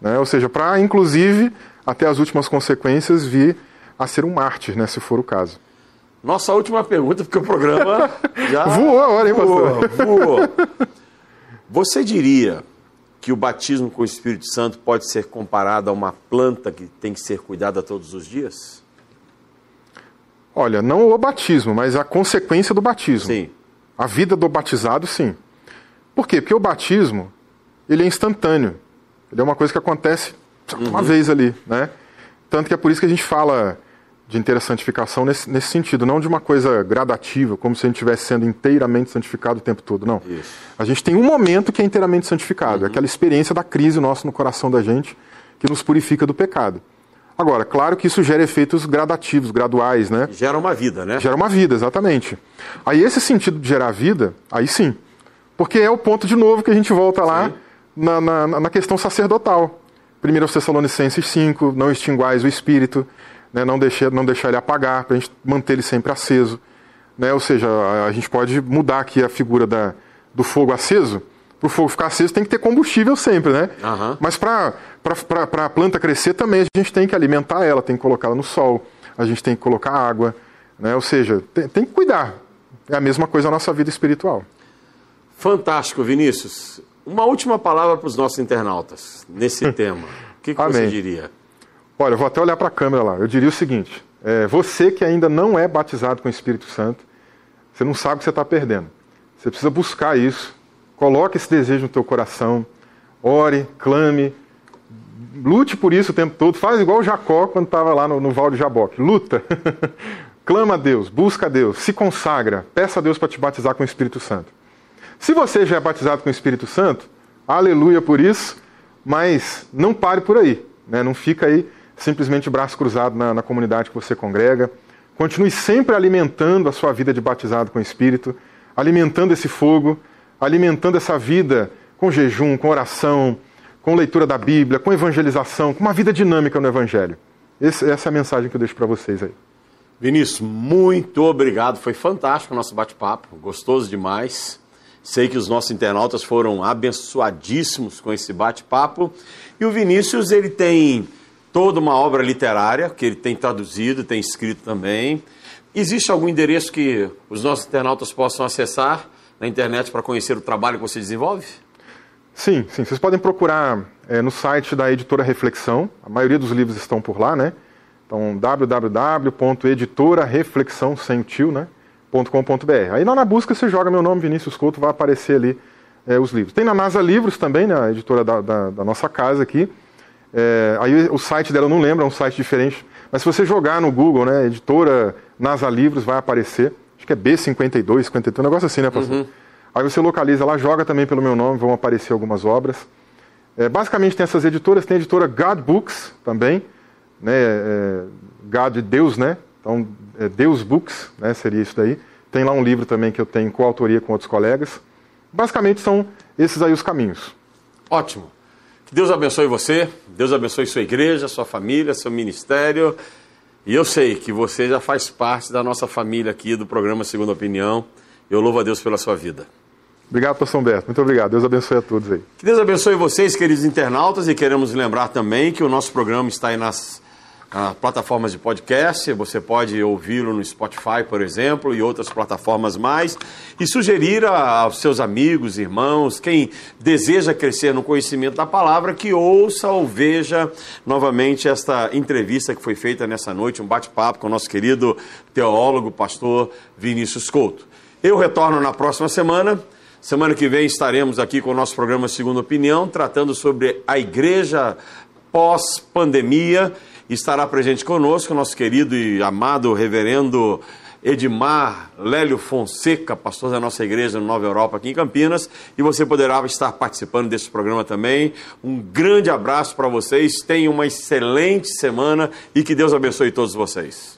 Né? Ou seja, para, inclusive, até as últimas consequências, vir a ser um mártir, né, se for o caso. Nossa última pergunta, porque o programa [laughs] já. voou a hora, hein, pastor? Voou. [laughs] Você diria que o batismo com o Espírito Santo pode ser comparado a uma planta que tem que ser cuidada todos os dias? Olha, não o batismo, mas a consequência do batismo. Sim. A vida do batizado, sim. Por quê? Porque o batismo ele é instantâneo. Ele é uma coisa que acontece uma uhum. vez ali, né? Tanto que é por isso que a gente fala de interessantificação nesse, nesse sentido, não de uma coisa gradativa, como se a gente estivesse sendo inteiramente santificado o tempo todo, não. Isso. A gente tem um momento que é inteiramente santificado, uhum. aquela experiência da crise nossa no coração da gente, que nos purifica do pecado. Agora, claro que isso gera efeitos gradativos, graduais, né? Gera uma vida, né? Gera uma vida, exatamente. Aí esse sentido de gerar vida, aí sim. Porque é o ponto de novo que a gente volta lá. Sim na, na, na questão sacerdotal. Primeiro aos Tessalonicenses 5, não extinguais o espírito, né, não, deixar, não deixar ele apagar, para a gente manter ele sempre aceso. Né, ou seja, a, a, gente pode mudar aqui a figura da, do fogo aceso o fogo ficar aceso tem que ter combustível sempre, né? Aham. Mas para a planta crescer também, a gente tem que alimentar ela, tem que colocá-la no sol, a gente tem que colocar água, né? Ou seja, tem, tem que cuidar. É a mesma coisa na nossa vida espiritual. Fantástico, Vinícius. Uma última palavra para os nossos internautas nesse tema. O que, que você diria? Olha, eu vou até olhar para a câmera lá. Eu diria o seguinte: é, você que ainda não é batizado com o Espírito Santo, você não sabe o que você está perdendo. Você precisa buscar isso. Coloque esse desejo no teu coração. Ore, clame, lute por isso o tempo todo. Faz igual o Jacó quando estava lá no, no Val de Jaboque. Luta. [laughs] Clama a Deus, busca a Deus, se consagra, peça a Deus para te batizar com o Espírito Santo. Se você já é batizado com o Espírito Santo, aleluia por isso, mas não pare por aí. Né? Não fica aí simplesmente braço cruzado na, na comunidade que você congrega. Continue sempre alimentando a sua vida de batizado com o Espírito, alimentando esse fogo, alimentando essa vida com jejum, com oração, com leitura da Bíblia, com evangelização, com uma vida dinâmica no Evangelho. Esse- essa é a mensagem que eu deixo para vocês aí. Vinícius, muito obrigado. Foi fantástico o nosso bate-papo, gostoso demais. Sei que os nossos internautas foram abençoadíssimos com esse bate-papo. E o Vinícius, ele tem toda uma obra literária que ele tem traduzido, tem escrito também. Existe algum endereço que os nossos internautas possam acessar na internet para conhecer o trabalho que você desenvolve? Sim, sim. Vocês podem procurar é, no site da editora Reflexão. A maioria dos livros estão por lá, né? Então, www.editorareflexão, sem o tio, né? .com.br. Aí lá na busca você joga meu nome, Vinícius Couto, vai aparecer ali é, os livros. Tem na NASA Livros também, né? A editora da, da- da nossa casa aqui. É, aí o site dela eu não lembro, é um site diferente. Mas se você jogar no Google, né? Editora NASA Livros, vai aparecer. Acho que é B52, 52, um negócio assim, né, pastor? Aí você localiza lá, joga também pelo meu nome, vão aparecer algumas obras. É, basicamente tem essas editoras, tem a editora God Books também, né? É, God de Deus, né? Então, é Deus Books, né? Seria isso daí. Tem lá um livro também que eu tenho coautoria com outros colegas. Basicamente são esses aí os caminhos. Ótimo. Que Deus abençoe você, Deus abençoe sua igreja, sua família, seu ministério. E eu sei que você já faz parte da nossa família aqui do programa Segunda Opinião. Eu louvo a Deus pela sua vida. Obrigado, pastor Humberto. Muito obrigado. Deus abençoe a todos aí. Que Deus abençoe vocês, queridos internautas, e queremos lembrar também que o nosso programa está aí nas plataformas de podcast. Você pode ouvi-lo no Spotify, por exemplo, e outras plataformas mais. E sugerir aos seus amigos, irmãos, quem deseja crescer no conhecimento da palavra, que ouça ou veja novamente esta entrevista que foi feita nessa noite, um bate-papo com o nosso querido teólogo, pastor Vinícius Couto. Eu retorno na próxima semana. Semana que vem estaremos aqui com o nosso programa Segunda Opinião, tratando sobre a igreja pós-pandemia. Estará presente conosco nosso querido e amado reverendo Edmar Lélio Fonseca, pastor da nossa igreja no Nova Europa aqui em Campinas, e você poderá estar participando desse programa também. Um grande abraço para vocês, tenham uma excelente semana e que Deus abençoe todos vocês.